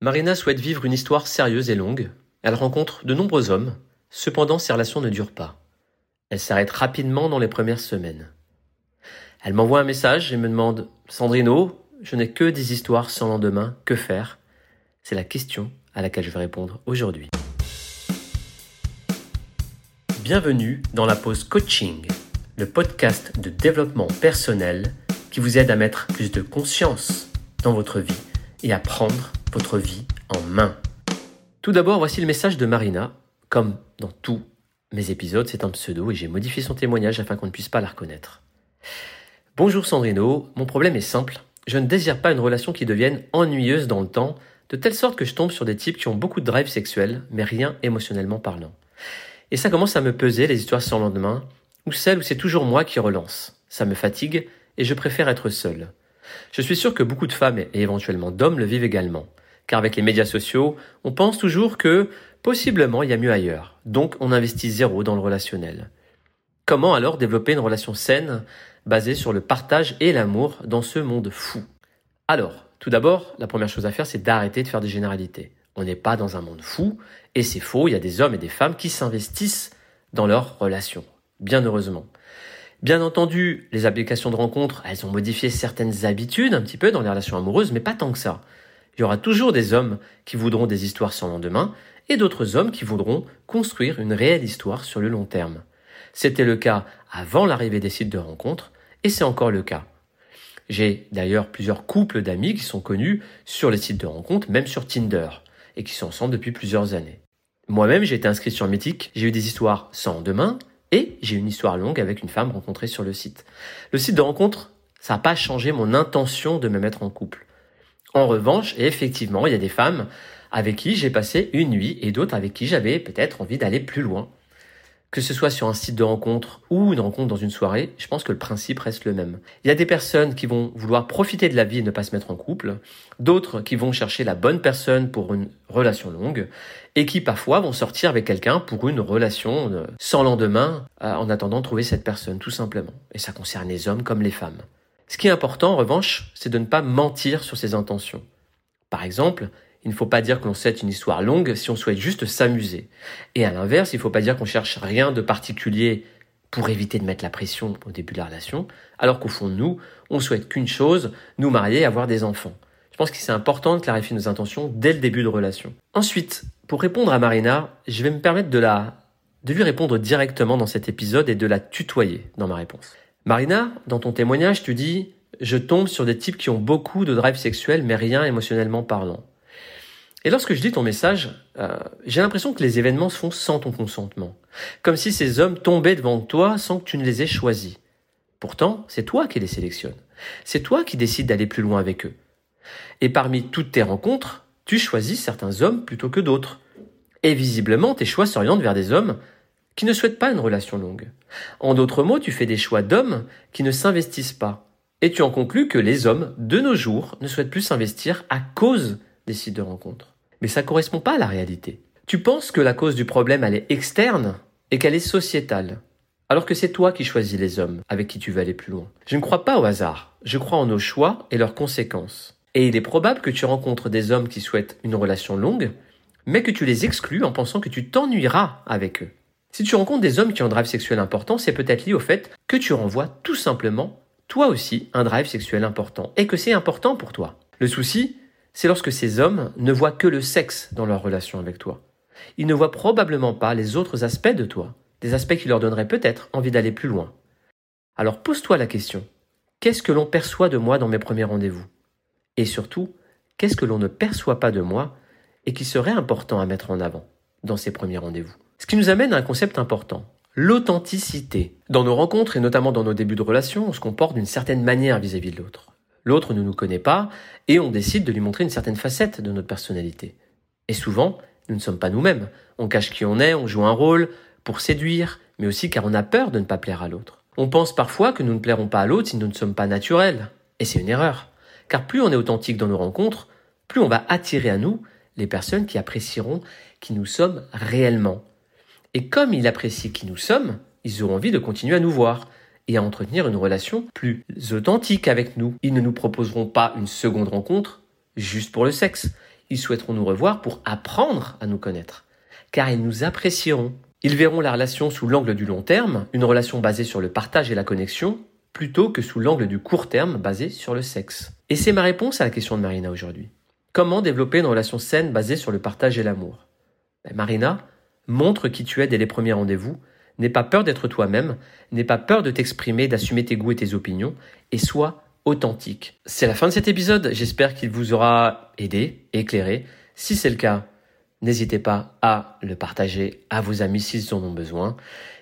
Marina souhaite vivre une histoire sérieuse et longue. Elle rencontre de nombreux hommes. Cependant, ces relations ne durent pas. Elle s'arrête rapidement dans les premières semaines. Elle m'envoie un message et me demande Sandrino, je n'ai que des histoires sans lendemain, que faire? C'est la question à laquelle je vais répondre aujourd'hui. Bienvenue dans la pause coaching, le podcast de développement personnel qui vous aide à mettre plus de conscience dans votre vie et à prendre votre vie en main. Tout d'abord, voici le message de Marina. Comme dans tous mes épisodes, c'est un pseudo et j'ai modifié son témoignage afin qu'on ne puisse pas la reconnaître. Bonjour Sandrino, mon problème est simple. Je ne désire pas une relation qui devienne ennuyeuse dans le temps, de telle sorte que je tombe sur des types qui ont beaucoup de drive sexuel, mais rien émotionnellement parlant. Et ça commence à me peser, les histoires sans lendemain, ou celles où c'est toujours moi qui relance. Ça me fatigue, et je préfère être seul. Je suis sûr que beaucoup de femmes et éventuellement d'hommes le vivent également. Car avec les médias sociaux, on pense toujours que possiblement il y a mieux ailleurs. Donc on investit zéro dans le relationnel. Comment alors développer une relation saine basée sur le partage et l'amour dans ce monde fou? Alors, tout d'abord, la première chose à faire, c'est d'arrêter de faire des généralités. On n'est pas dans un monde fou, et c'est faux, il y a des hommes et des femmes qui s'investissent dans leurs relations. Bien heureusement. Bien entendu, les applications de rencontres, elles ont modifié certaines habitudes un petit peu dans les relations amoureuses, mais pas tant que ça. Il y aura toujours des hommes qui voudront des histoires sans lendemain et d'autres hommes qui voudront construire une réelle histoire sur le long terme. C'était le cas avant l'arrivée des sites de rencontres et c'est encore le cas. J'ai d'ailleurs plusieurs couples d'amis qui sont connus sur les sites de rencontres, même sur Tinder, et qui sont ensemble depuis plusieurs années. Moi-même, j'ai été inscrit sur Mythique, j'ai eu des histoires sans lendemain, et j'ai une histoire longue avec une femme rencontrée sur le site. Le site de rencontre, ça n'a pas changé mon intention de me mettre en couple. En revanche, effectivement, il y a des femmes avec qui j'ai passé une nuit et d'autres avec qui j'avais peut-être envie d'aller plus loin. Que ce soit sur un site de rencontre ou une rencontre dans une soirée, je pense que le principe reste le même. Il y a des personnes qui vont vouloir profiter de la vie et ne pas se mettre en couple, d'autres qui vont chercher la bonne personne pour une relation longue, et qui parfois vont sortir avec quelqu'un pour une relation euh, sans lendemain euh, en attendant de trouver cette personne, tout simplement. Et ça concerne les hommes comme les femmes. Ce qui est important, en revanche, c'est de ne pas mentir sur ses intentions. Par exemple, il ne faut pas dire que l'on souhaite une histoire longue si on souhaite juste s'amuser. Et à l'inverse, il ne faut pas dire qu'on cherche rien de particulier pour éviter de mettre la pression au début de la relation, alors qu'au fond de nous, on souhaite qu'une chose, nous marier et avoir des enfants. Je pense que c'est important de clarifier nos intentions dès le début de relation. Ensuite, pour répondre à Marina, je vais me permettre de la, de lui répondre directement dans cet épisode et de la tutoyer dans ma réponse. Marina, dans ton témoignage, tu dis, je tombe sur des types qui ont beaucoup de drive sexuel mais rien émotionnellement parlant. Et lorsque je dis ton message, euh, j'ai l'impression que les événements se font sans ton consentement. Comme si ces hommes tombaient devant toi sans que tu ne les aies choisis. Pourtant, c'est toi qui les sélectionnes. C'est toi qui décides d'aller plus loin avec eux. Et parmi toutes tes rencontres, tu choisis certains hommes plutôt que d'autres. Et visiblement, tes choix s'orientent vers des hommes qui ne souhaitent pas une relation longue. En d'autres mots, tu fais des choix d'hommes qui ne s'investissent pas. Et tu en conclus que les hommes, de nos jours, ne souhaitent plus s'investir à cause des sites de rencontres. Mais ça correspond pas à la réalité. Tu penses que la cause du problème, elle est externe et qu'elle est sociétale. Alors que c'est toi qui choisis les hommes avec qui tu veux aller plus loin. Je ne crois pas au hasard. Je crois en nos choix et leurs conséquences. Et il est probable que tu rencontres des hommes qui souhaitent une relation longue, mais que tu les exclus en pensant que tu t'ennuieras avec eux. Si tu rencontres des hommes qui ont un drive sexuel important, c'est peut-être lié au fait que tu renvoies tout simplement, toi aussi, un drive sexuel important, et que c'est important pour toi. Le souci, c'est lorsque ces hommes ne voient que le sexe dans leur relation avec toi. Ils ne voient probablement pas les autres aspects de toi, des aspects qui leur donneraient peut-être envie d'aller plus loin. Alors pose-toi la question, qu'est-ce que l'on perçoit de moi dans mes premiers rendez-vous? Et surtout, qu'est-ce que l'on ne perçoit pas de moi et qui serait important à mettre en avant dans ces premiers rendez-vous? Ce qui nous amène à un concept important, l'authenticité. Dans nos rencontres et notamment dans nos débuts de relation, on se comporte d'une certaine manière vis-à-vis de l'autre. L'autre ne nous connaît pas et on décide de lui montrer une certaine facette de notre personnalité. Et souvent, nous ne sommes pas nous-mêmes. On cache qui on est, on joue un rôle pour séduire, mais aussi car on a peur de ne pas plaire à l'autre. On pense parfois que nous ne plairons pas à l'autre si nous ne sommes pas naturels. Et c'est une erreur. Car plus on est authentique dans nos rencontres, plus on va attirer à nous les personnes qui apprécieront qui nous sommes réellement. Et comme ils apprécient qui nous sommes, ils auront envie de continuer à nous voir et à entretenir une relation plus authentique avec nous. Ils ne nous proposeront pas une seconde rencontre juste pour le sexe. ils souhaiteront nous revoir pour apprendre à nous connaître, car ils nous apprécieront. Ils verront la relation sous l'angle du long terme, une relation basée sur le partage et la connexion, plutôt que sous l'angle du court terme basé sur le sexe. Et c'est ma réponse à la question de Marina aujourd'hui. Comment développer une relation saine basée sur le partage et l'amour? Ben, Marina, montre qui tu es dès les premiers rendez-vous, n'aie pas peur d'être toi-même, n'aie pas peur de t'exprimer, d'assumer tes goûts et tes opinions, et sois authentique. C'est la fin de cet épisode, j'espère qu'il vous aura aidé, éclairé. Si c'est le cas, n'hésitez pas à le partager à vos amis s'ils en ont besoin.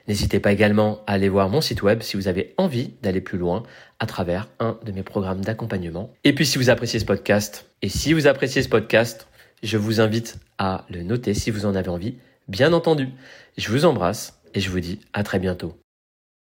N'hésitez pas également à aller voir mon site web si vous avez envie d'aller plus loin à travers un de mes programmes d'accompagnement. Et puis si vous appréciez ce podcast, et si vous appréciez ce podcast, je vous invite à le noter si vous en avez envie, bien entendu. Je vous embrasse et je vous dis à très bientôt.